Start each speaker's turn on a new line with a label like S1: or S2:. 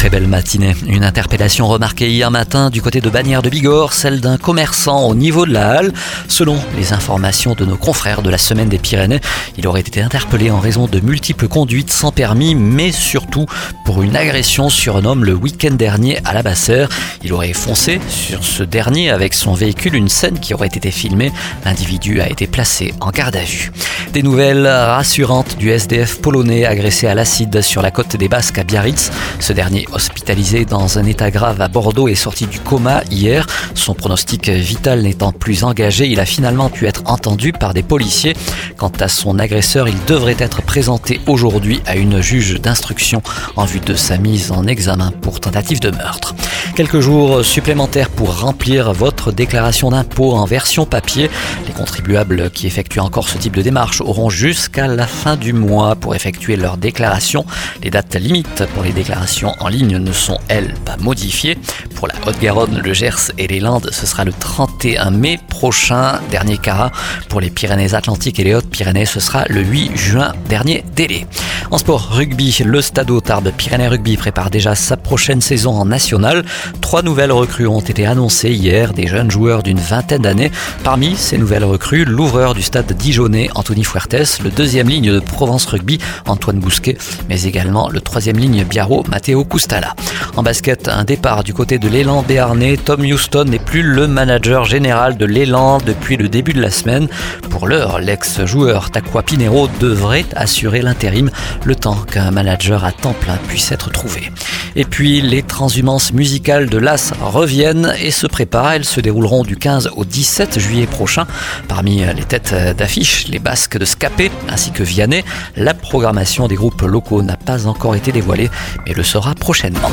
S1: Très belle matinée. Une interpellation remarquée hier matin du côté de Bagnères de Bigorre, celle d'un commerçant au niveau de la halle. Selon les informations de nos confrères de la Semaine des Pyrénées, il aurait été interpellé en raison de multiples conduites sans permis, mais surtout pour une agression sur un homme le week-end dernier à la Bassère. Il aurait foncé sur ce dernier avec son véhicule, une scène qui aurait été filmée. L'individu a été placé en garde à vue. Des nouvelles rassurantes du SDF polonais agressé à l'acide sur la côte des Basques à Biarritz. Ce dernier hospitalisé dans un état grave à Bordeaux est sorti du coma hier. Son pronostic vital n'étant plus engagé, il a finalement pu être entendu par des policiers. Quant à son agresseur, il devrait être présenté aujourd'hui à une juge d'instruction en vue de sa mise en examen pour tentative de meurtre. Quelques jours supplémentaires pour remplir votre déclaration d'impôt en version papier. Les contribuables qui effectuent encore ce type de démarche auront jusqu'à la fin du mois pour effectuer leur déclaration. Les dates limites pour les déclarations en ligne ne sont, elles, pas modifiées. Pour la Haute-Garonne, le Gers et les Landes, ce sera le 31 mai prochain. Dernier carat. Pour les Pyrénées-Atlantiques et les Hautes-Pyrénées, ce sera le 8 juin. Dernier délai. En sport rugby, le Stade Tarbes Pyrénées Rugby prépare déjà sa prochaine saison en national. Trois nouvelles recrues ont été annoncées hier, des jeunes joueurs d'une vingtaine d'années. Parmi ces nouvelles recrues, l'ouvreur du stade Dijonais, Anthony Fuertes, le deuxième ligne de Provence Rugby, Antoine Bousquet, mais également le troisième ligne Biarro, Matteo Custala. En basket, un départ du côté de l'élan béarnais. Tom Houston n'est plus le manager général de l'élan depuis le début de la semaine. Pour l'heure, l'ex-joueur Takwa Pinero devrait assurer l'intérim le temps qu'un manager à temps plein puisse être trouvé. Et puis, les transhumances de l'As reviennent et se préparent. Elles se dérouleront du 15 au 17 juillet prochain. Parmi les têtes d'affiche, les Basques de Scapé ainsi que Vianney. La programmation des groupes locaux n'a pas encore été dévoilée, mais le sera prochainement.